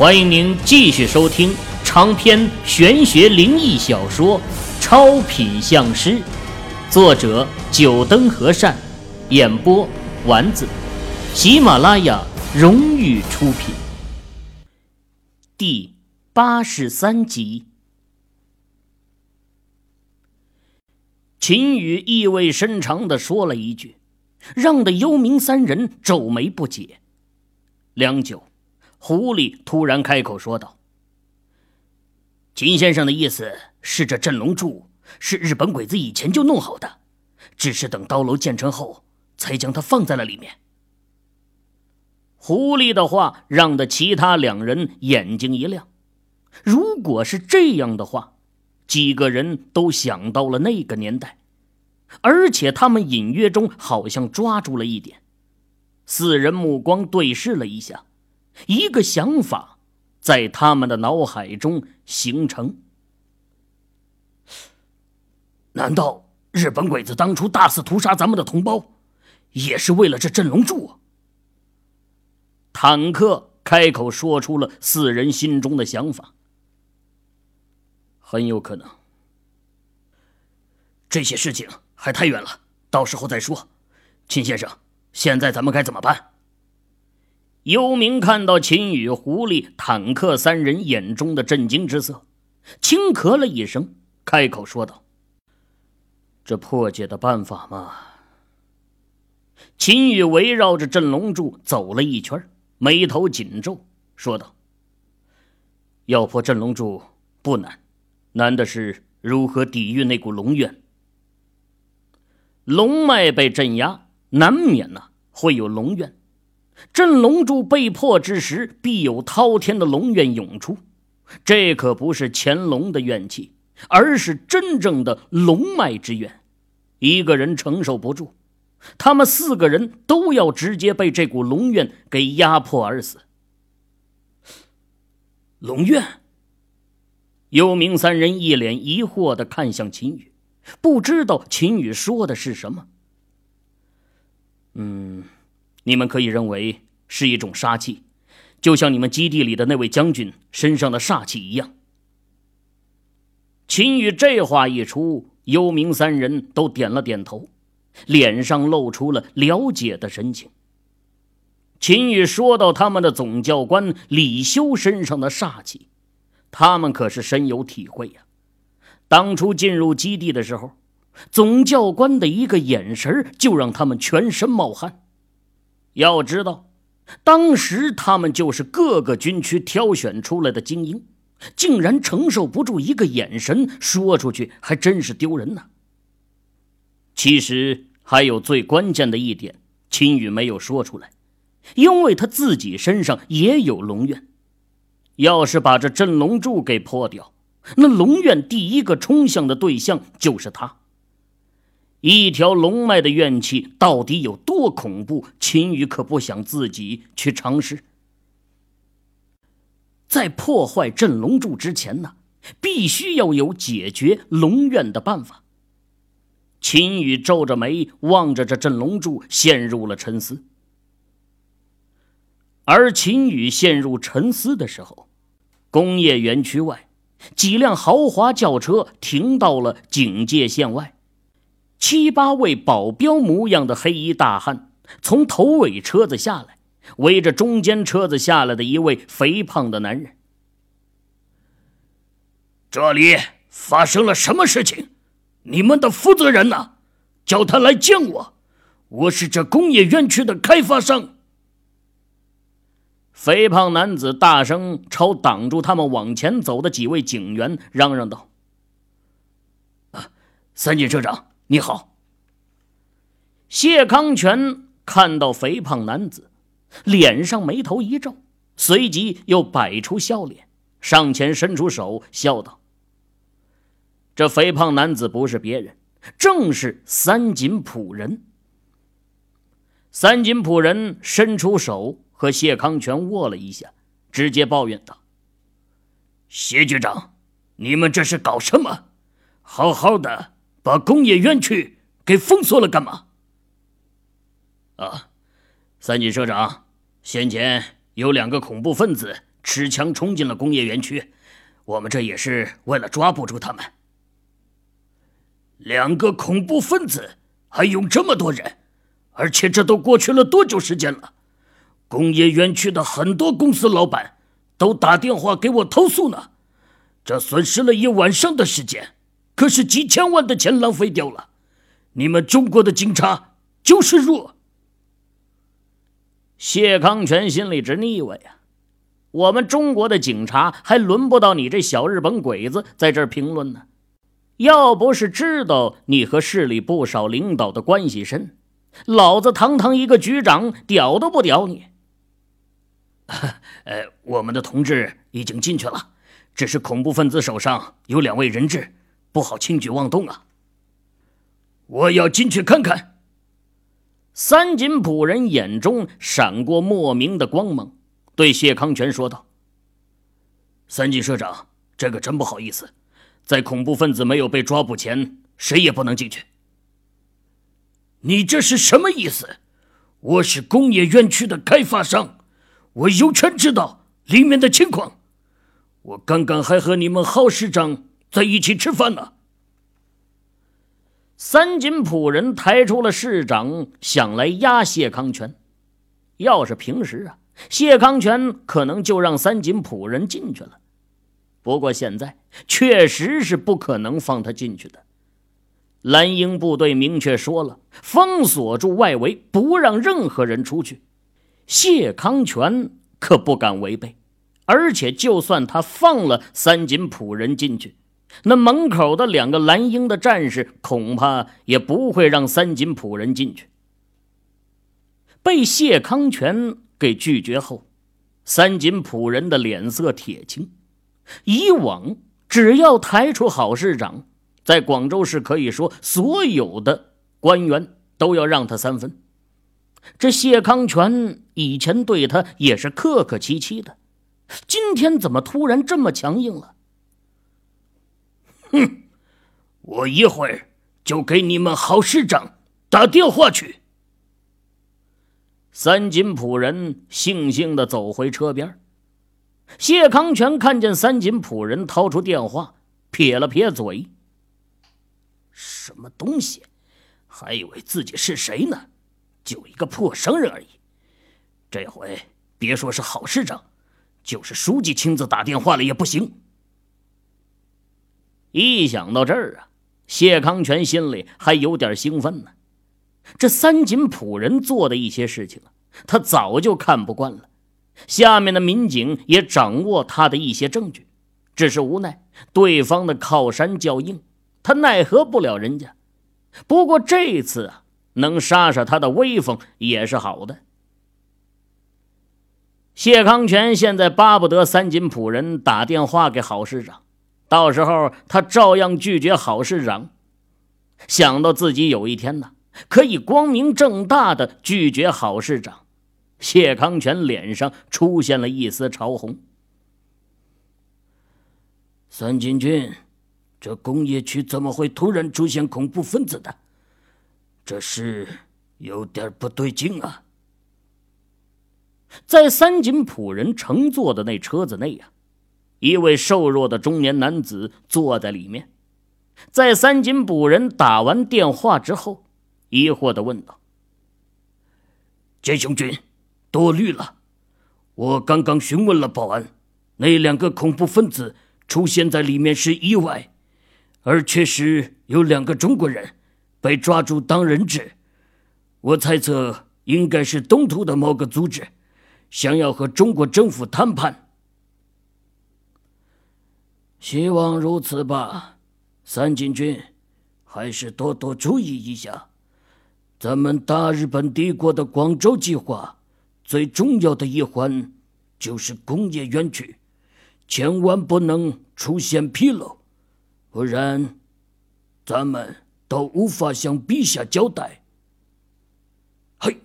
欢迎您继续收听长篇玄学灵异小说《超品相师》，作者：九灯和善，演播：丸子，喜马拉雅荣誉出品。第八十三集，秦羽意味深长的说了一句，让的幽冥三人皱眉不解。良久。狐狸突然开口说道：“秦先生的意思是，这镇龙柱是日本鬼子以前就弄好的，只是等刀楼建成后，才将它放在了里面。”狐狸的话让的其他两人眼睛一亮。如果是这样的话，几个人都想到了那个年代，而且他们隐约中好像抓住了一点。四人目光对视了一下。一个想法在他们的脑海中形成：难道日本鬼子当初大肆屠杀咱们的同胞，也是为了这镇龙柱？坦克开口说出了四人心中的想法。很有可能。这些事情还太远了，到时候再说。秦先生，现在咱们该怎么办？幽冥看到秦羽、狐狸、坦克三人眼中的震惊之色，轻咳了一声，开口说道：“这破解的办法嘛。”秦羽围绕着镇龙柱走了一圈，眉头紧皱，说道：“要破镇龙柱不难，难的是如何抵御那股龙怨。龙脉被镇压，难免呢会有龙怨。”镇龙柱被破之时，必有滔天的龙怨涌出。这可不是乾隆的怨气，而是真正的龙脉之怨。一个人承受不住，他们四个人都要直接被这股龙怨给压迫而死。龙怨。幽冥三人一脸疑惑的看向秦羽，不知道秦羽说的是什么。嗯。你们可以认为是一种杀气，就像你们基地里的那位将军身上的煞气一样。秦羽这话一出，幽冥三人都点了点头，脸上露出了了解的神情。秦羽说到他们的总教官李修身上的煞气，他们可是深有体会呀。当初进入基地的时候，总教官的一个眼神就让他们全身冒汗。要知道，当时他们就是各个军区挑选出来的精英，竟然承受不住一个眼神，说出去还真是丢人呢。其实还有最关键的一点，秦羽没有说出来，因为他自己身上也有龙怨。要是把这镇龙柱给破掉，那龙怨第一个冲向的对象就是他。一条龙脉的怨气到底有多恐怖？秦羽可不想自己去尝试。在破坏镇龙柱之前呢，必须要有解决龙怨的办法。秦羽皱着眉望着这镇龙柱，陷入了沉思。而秦羽陷入沉思的时候，工业园区外，几辆豪华轿车停到了警戒线外。七八位保镖模样的黑衣大汉从头尾车子下来，围着中间车子下来的一位肥胖的男人。这里发生了什么事情？你们的负责人呢？叫他来见我。我是这工业园区的开发商。肥胖男子大声朝挡住他们往前走的几位警员嚷嚷道：“啊，三井社长。”你好，谢康全看到肥胖男子，脸上眉头一皱，随即又摆出笑脸，上前伸出手，笑道：“这肥胖男子不是别人，正是三井普人。”三井普人伸出手和谢康全握了一下，直接抱怨道：“谢局长，你们这是搞什么？好好的。”把工业园区给封锁了干嘛？啊，三井社长，先前有两个恐怖分子持枪冲进了工业园区。我们这也是为了抓不住他们。两个恐怖分子还有这么多人，而且这都过去了多久时间了？工业园区的很多公司老板都打电话给我投诉呢。这损失了一晚上的时间，可是几千万的钱浪费掉了。你们中国的警察就是弱。谢康全心里直腻歪呀。我们中国的警察还轮不到你这小日本鬼子在这儿评论呢。要不是知道你和市里不少领导的关系深，老子堂堂一个局长屌都不屌你。呃，我们的同志已经进去了，只是恐怖分子手上有两位人质，不好轻举妄动啊。我要进去看看。三井普人眼中闪过莫名的光芒。对谢康全说道：“三井社长，这个真不好意思，在恐怖分子没有被抓捕前，谁也不能进去。你这是什么意思？我是工业园区的开发商，我有权知道里面的情况。我刚刚还和你们郝市长在一起吃饭呢。”三井普人抬出了市长，想来压谢康全。要是平时啊。谢康全可能就让三井普人进去了，不过现在确实是不可能放他进去的。蓝鹰部队明确说了，封锁住外围，不让任何人出去。谢康全可不敢违背，而且就算他放了三井普人进去，那门口的两个蓝鹰的战士恐怕也不会让三井普人进去。被谢康全。给拒绝后，三井普人的脸色铁青。以往只要抬出好市长，在广州市可以说所有的官员都要让他三分。这谢康全以前对他也是客客气气的，今天怎么突然这么强硬了？哼，我一会儿就给你们郝市长打电话去。三井普人悻悻的走回车边。谢康全看见三井普人掏出电话，撇了撇嘴：“什么东西？还以为自己是谁呢？就一个破商人而已。这回别说是郝市长，就是书记亲自打电话了也不行。”一想到这儿啊，谢康全心里还有点兴奋呢。这三井普人做的一些事情啊，他早就看不惯了。下面的民警也掌握他的一些证据，只是无奈对方的靠山较硬，他奈何不了人家。不过这次啊，能杀杀他的威风也是好的。谢康全现在巴不得三井普人打电话给郝市长，到时候他照样拒绝郝市长。想到自己有一天呢。可以光明正大的拒绝郝市长，谢康全脸上出现了一丝潮红。三金军，这工业区怎么会突然出现恐怖分子的？这事有点不对劲啊！在三井普人乘坐的那车子内呀，一位瘦弱的中年男子坐在里面。在三井普人打完电话之后。疑惑的问道：“剑雄军，多虑了。我刚刚询问了保安，那两个恐怖分子出现在里面是意外，而确实有两个中国人被抓住当人质。我猜测应该是东突的某个组织，想要和中国政府谈判。希望如此吧，三井君，还是多多注意一下。”咱们大日本帝国的广州计划最重要的一环就是工业园区，千万不能出现纰漏，不然咱们都无法向陛下交代。嘿，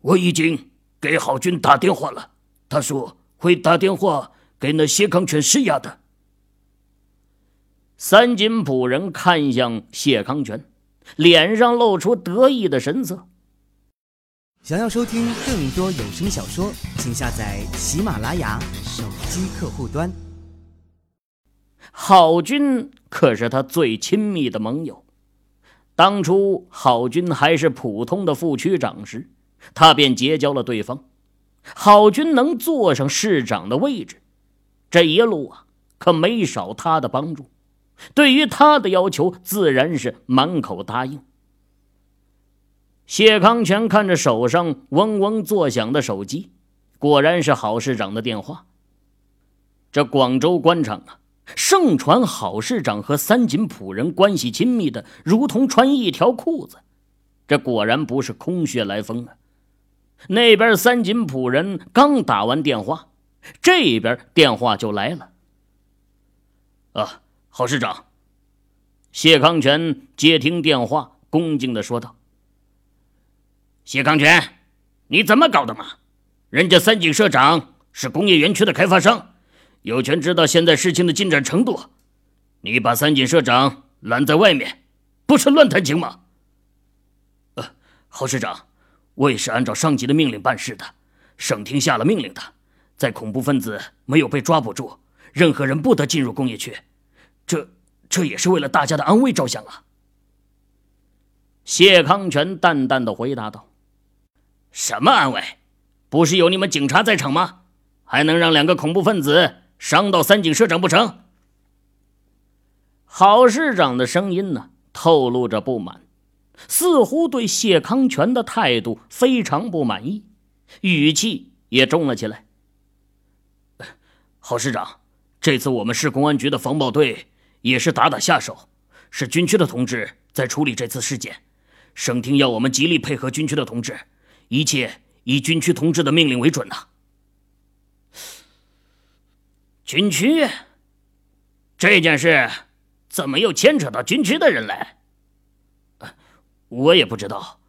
我已经给郝军打电话了，他说会打电话给那谢康全施压的。三金普人看向谢康全。脸上露出得意的神色。想要收听更多有声小说，请下载喜马拉雅手机客户端。郝军可是他最亲密的盟友。当初郝军还是普通的副区长时，他便结交了对方。郝军能坐上市长的位置，这一路啊，可没少他的帮助。对于他的要求，自然是满口答应。谢康全看着手上嗡嗡作响的手机，果然是郝市长的电话。这广州官场啊，盛传郝市长和三井仆人关系亲密的如同穿一条裤子，这果然不是空穴来风啊！那边三井仆人刚打完电话，这边电话就来了。啊，郝市长，谢康全接听电话，恭敬的说道。谢康全，你怎么搞的嘛？人家三井社长是工业园区的开发商，有权知道现在事情的进展程度。你把三井社长拦在外面，不是乱弹琴吗？呃，郝市长，我也是按照上级的命令办事的。省厅下了命令的，在恐怖分子没有被抓捕住，任何人不得进入工业区。这，这也是为了大家的安危着想啊。谢康全淡淡的回答道。什么安慰？不是有你们警察在场吗？还能让两个恐怖分子伤到三井社长不成？郝市长的声音呢，透露着不满，似乎对谢康全的态度非常不满意，语气也重了起来。郝市长，这次我们市公安局的防暴队也是打打下手，是军区的同志在处理这次事件，省厅要我们极力配合军区的同志。一切以军区同志的命令为准呐。军区这件事怎么又牵扯到军区的人来？我也不知道。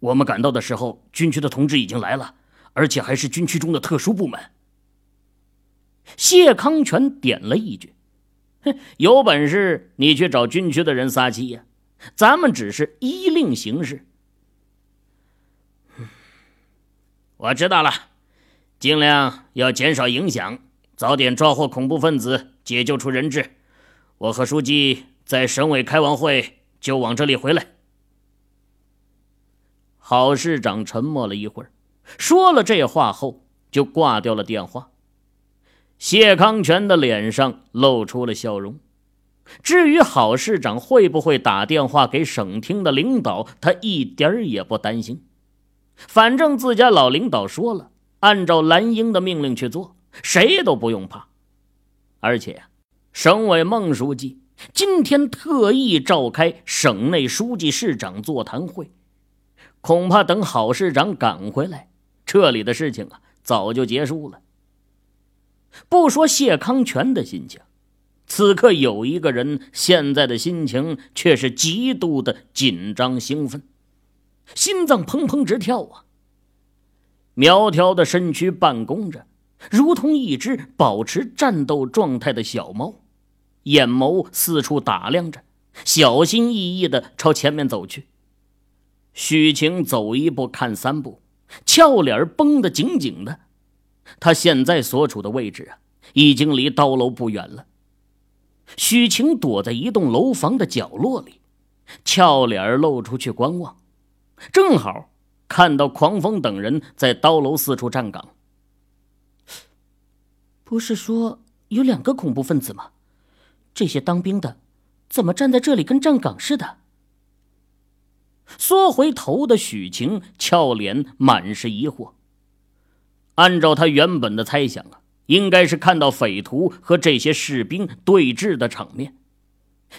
我们赶到的时候，军区的同志已经来了，而且还是军区中的特殊部门。谢康全点了一句：“ 有本事你去找军区的人撒气呀！咱们只是依令行事。”我知道了，尽量要减少影响，早点抓获恐怖分子，解救出人质。我和书记在省委开完会就往这里回来。郝市长沉默了一会儿，说了这话后就挂掉了电话。谢康全的脸上露出了笑容。至于郝市长会不会打电话给省厅的领导，他一点儿也不担心。反正自家老领导说了，按照蓝英的命令去做，谁都不用怕。而且，省委孟书记今天特意召开省内书记、市长座谈会，恐怕等郝市长赶回来，这里的事情啊早就结束了。不说谢康全的心情，此刻有一个人现在的心情却是极度的紧张兴奋。心脏砰砰直跳啊！苗条的身躯半弓着，如同一只保持战斗状态的小猫，眼眸四处打量着，小心翼翼的朝前面走去。许晴走一步看三步，俏脸绷得紧紧的。他现在所处的位置啊，已经离刀楼不远了。许晴躲在一栋楼房的角落里，俏脸露出去观望。正好看到狂风等人在刀楼四处站岗。不是说有两个恐怖分子吗？这些当兵的怎么站在这里跟站岗似的？缩回头的许晴俏脸满是疑惑。按照他原本的猜想啊，应该是看到匪徒和这些士兵对峙的场面。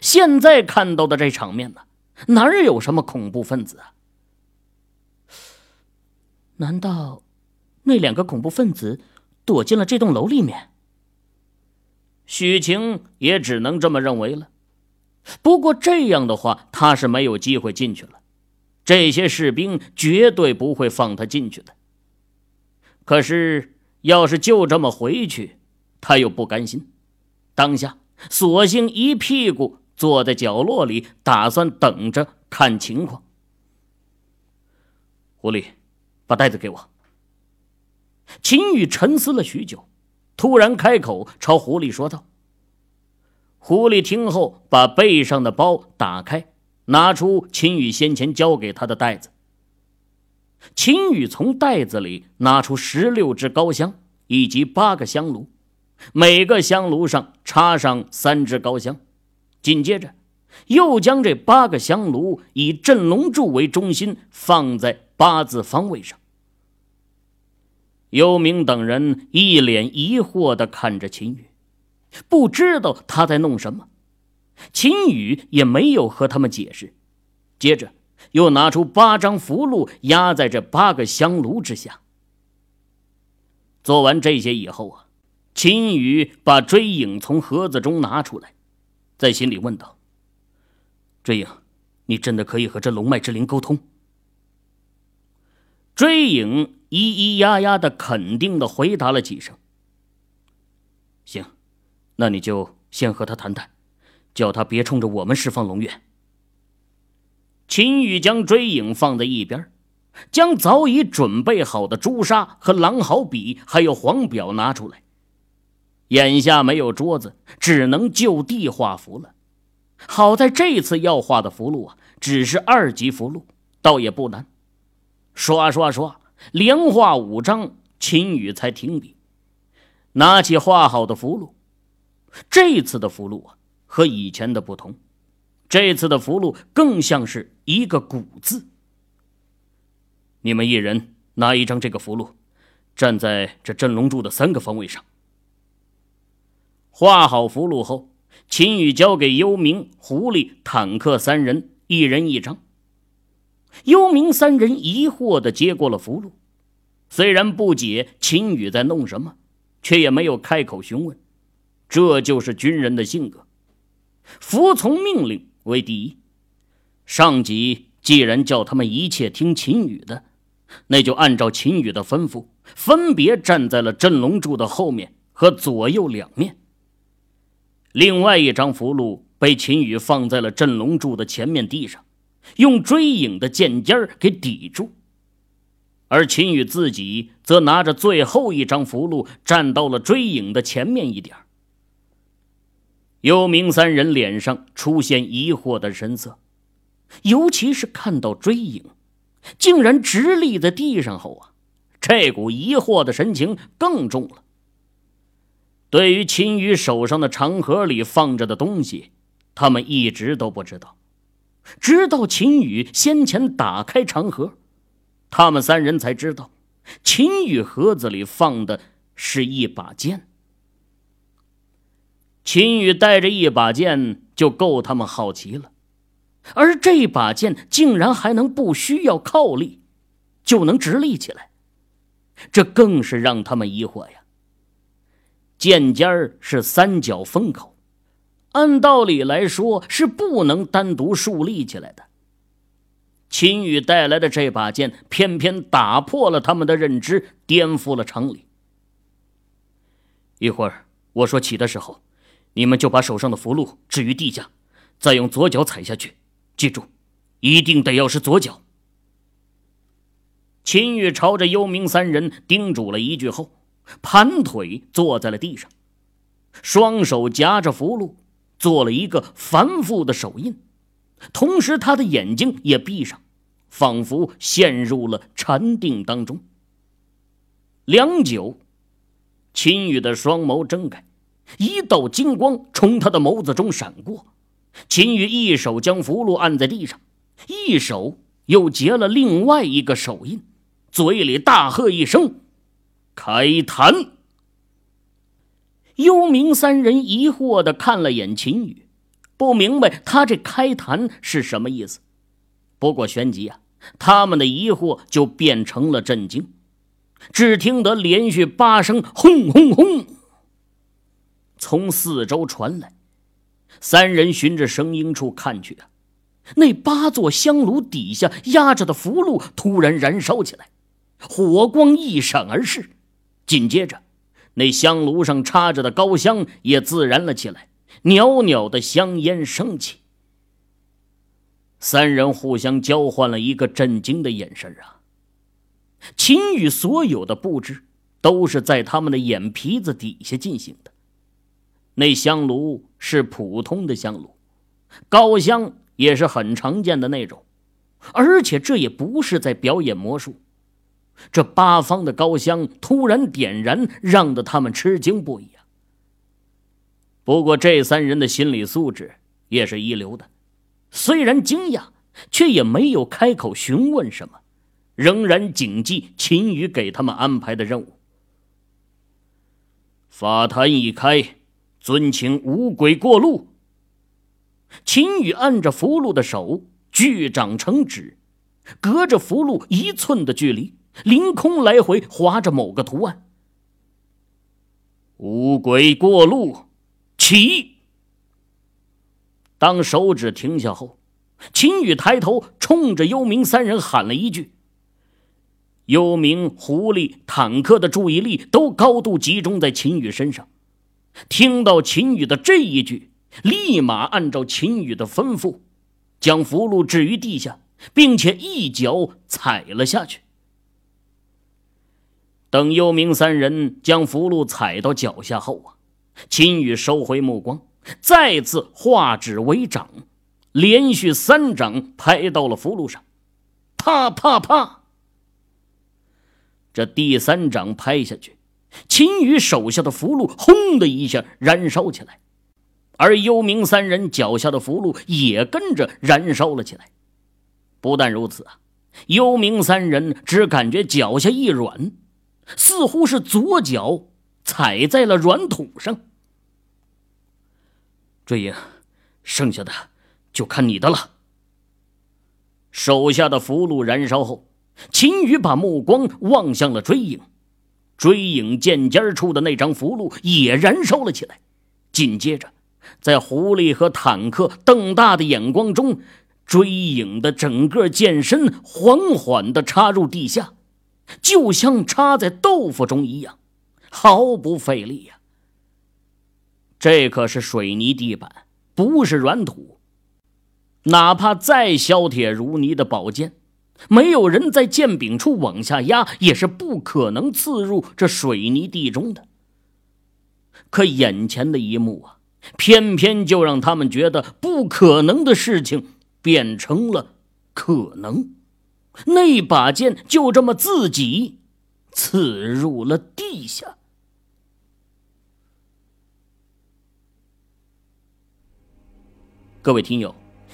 现在看到的这场面呢，哪儿有什么恐怖分子啊？难道那两个恐怖分子躲进了这栋楼里面？许晴也只能这么认为了。不过这样的话，他是没有机会进去了。这些士兵绝对不会放他进去的。可是，要是就这么回去，他又不甘心。当下，索性一屁股坐在角落里，打算等着看情况。狐狸。把袋子给我。秦宇沉思了许久，突然开口朝狐狸说道。狐狸听后，把背上的包打开，拿出秦宇先前交给他的袋子。秦宇从袋子里拿出十六支高香以及八个香炉，每个香炉上插上三支高香，紧接着。又将这八个香炉以镇龙柱为中心，放在八字方位上。幽冥等人一脸疑惑的看着秦宇，不知道他在弄什么。秦宇也没有和他们解释，接着又拿出八张符箓压在这八个香炉之下。做完这些以后啊，秦宇把追影从盒子中拿出来，在心里问道。追影，你真的可以和这龙脉之灵沟通？追影咿咿呀呀的肯定的回答了几声。行，那你就先和他谈谈，叫他别冲着我们释放龙怨。秦羽将追影放在一边，将早已准备好的朱砂和狼毫笔还有黄表拿出来。眼下没有桌子，只能就地画符了。好在这次要画的符箓啊，只是二级符箓，倒也不难。刷刷刷，连画五张，秦羽才停笔，拿起画好的符箓。这次的符箓啊，和以前的不同，这次的符箓更像是一个“古”字。你们一人拿一张这个符箓，站在这镇龙柱的三个方位上。画好符箓后。秦羽交给幽冥、狐狸、坦克三人，一人一张。幽冥三人疑惑的接过了符箓，虽然不解秦羽在弄什么，却也没有开口询问。这就是军人的性格，服从命令为第一。上级既然叫他们一切听秦羽的，那就按照秦羽的吩咐，分别站在了镇龙柱的后面和左右两面。另外一张符箓被秦羽放在了镇龙柱的前面地上，用追影的剑尖儿给抵住，而秦羽自己则拿着最后一张符箓站到了追影的前面一点幽冥三人脸上出现疑惑的神色，尤其是看到追影竟然直立在地上后啊，这股疑惑的神情更重了。对于秦羽手上的长盒里放着的东西，他们一直都不知道。直到秦羽先前打开长盒，他们三人才知道，秦羽盒子里放的是一把剑。秦羽带着一把剑就够他们好奇了，而这把剑竟然还能不需要靠力，就能直立起来，这更是让他们疑惑呀。剑尖儿是三角封口，按道理来说是不能单独竖立起来的。秦羽带来的这把剑偏偏打破了他们的认知，颠覆了常理。一会儿我说起的时候，你们就把手上的符箓置于地下，再用左脚踩下去。记住，一定得要是左脚。秦羽朝着幽冥三人叮嘱了一句后。盘腿坐在了地上，双手夹着符箓，做了一个繁复的手印，同时他的眼睛也闭上，仿佛陷入了禅定当中。良久，秦羽的双眸睁开，一道金光从他的眸子中闪过。秦羽一手将符箓按在地上，一手又结了另外一个手印，嘴里大喝一声。开坛！幽冥三人疑惑的看了眼秦羽，不明白他这开坛是什么意思。不过旋即啊，他们的疑惑就变成了震惊。只听得连续八声“轰轰轰”从四周传来，三人循着声音处看去啊，那八座香炉底下压着的符箓突然燃烧起来，火光一闪而逝。紧接着，那香炉上插着的高香也自燃了起来，袅袅的香烟升起。三人互相交换了一个震惊的眼神啊！秦羽所有的布置都是在他们的眼皮子底下进行的。那香炉是普通的香炉，高香也是很常见的那种，而且这也不是在表演魔术。这八方的高香突然点燃，让得他们吃惊不已！不过这三人的心理素质也是一流的，虽然惊讶，却也没有开口询问什么，仍然谨记秦羽给他们安排的任务。法坛一开。尊请五鬼过路。秦羽按着符箓的手，巨掌成指，隔着符箓一寸的距离，凌空来回划着某个图案。五鬼过路，起！当手指停下后，秦羽抬头冲着幽冥三人喊了一句。幽冥、狐狸、坦克的注意力都高度集中在秦羽身上。听到秦羽的这一句，立马按照秦羽的吩咐，将符箓置于地下，并且一脚踩了下去。等幽冥三人将符箓踩到脚下后啊，秦羽收回目光，再次化指为掌，连续三掌拍到了符箓上，啪啪啪。这第三掌拍下去。秦羽手下的符箓轰的一下燃烧起来，而幽冥三人脚下的符箓也跟着燃烧了起来。不但如此啊，幽冥三人只感觉脚下一软，似乎是左脚踩在了软土上。追影，剩下的就看你的了。手下的符箓燃烧后，秦羽把目光望向了追影。追影剑尖处的那张符箓也燃烧了起来，紧接着，在狐狸和坦克瞪大的眼光中，追影的整个剑身缓缓地插入地下，就像插在豆腐中一样，毫不费力呀。这可是水泥地板，不是软土，哪怕再削铁如泥的宝剑。没有人在剑柄处往下压，也是不可能刺入这水泥地中的。可眼前的一幕啊，偏偏就让他们觉得不可能的事情变成了可能。那把剑就这么自己刺入了地下。各位听友。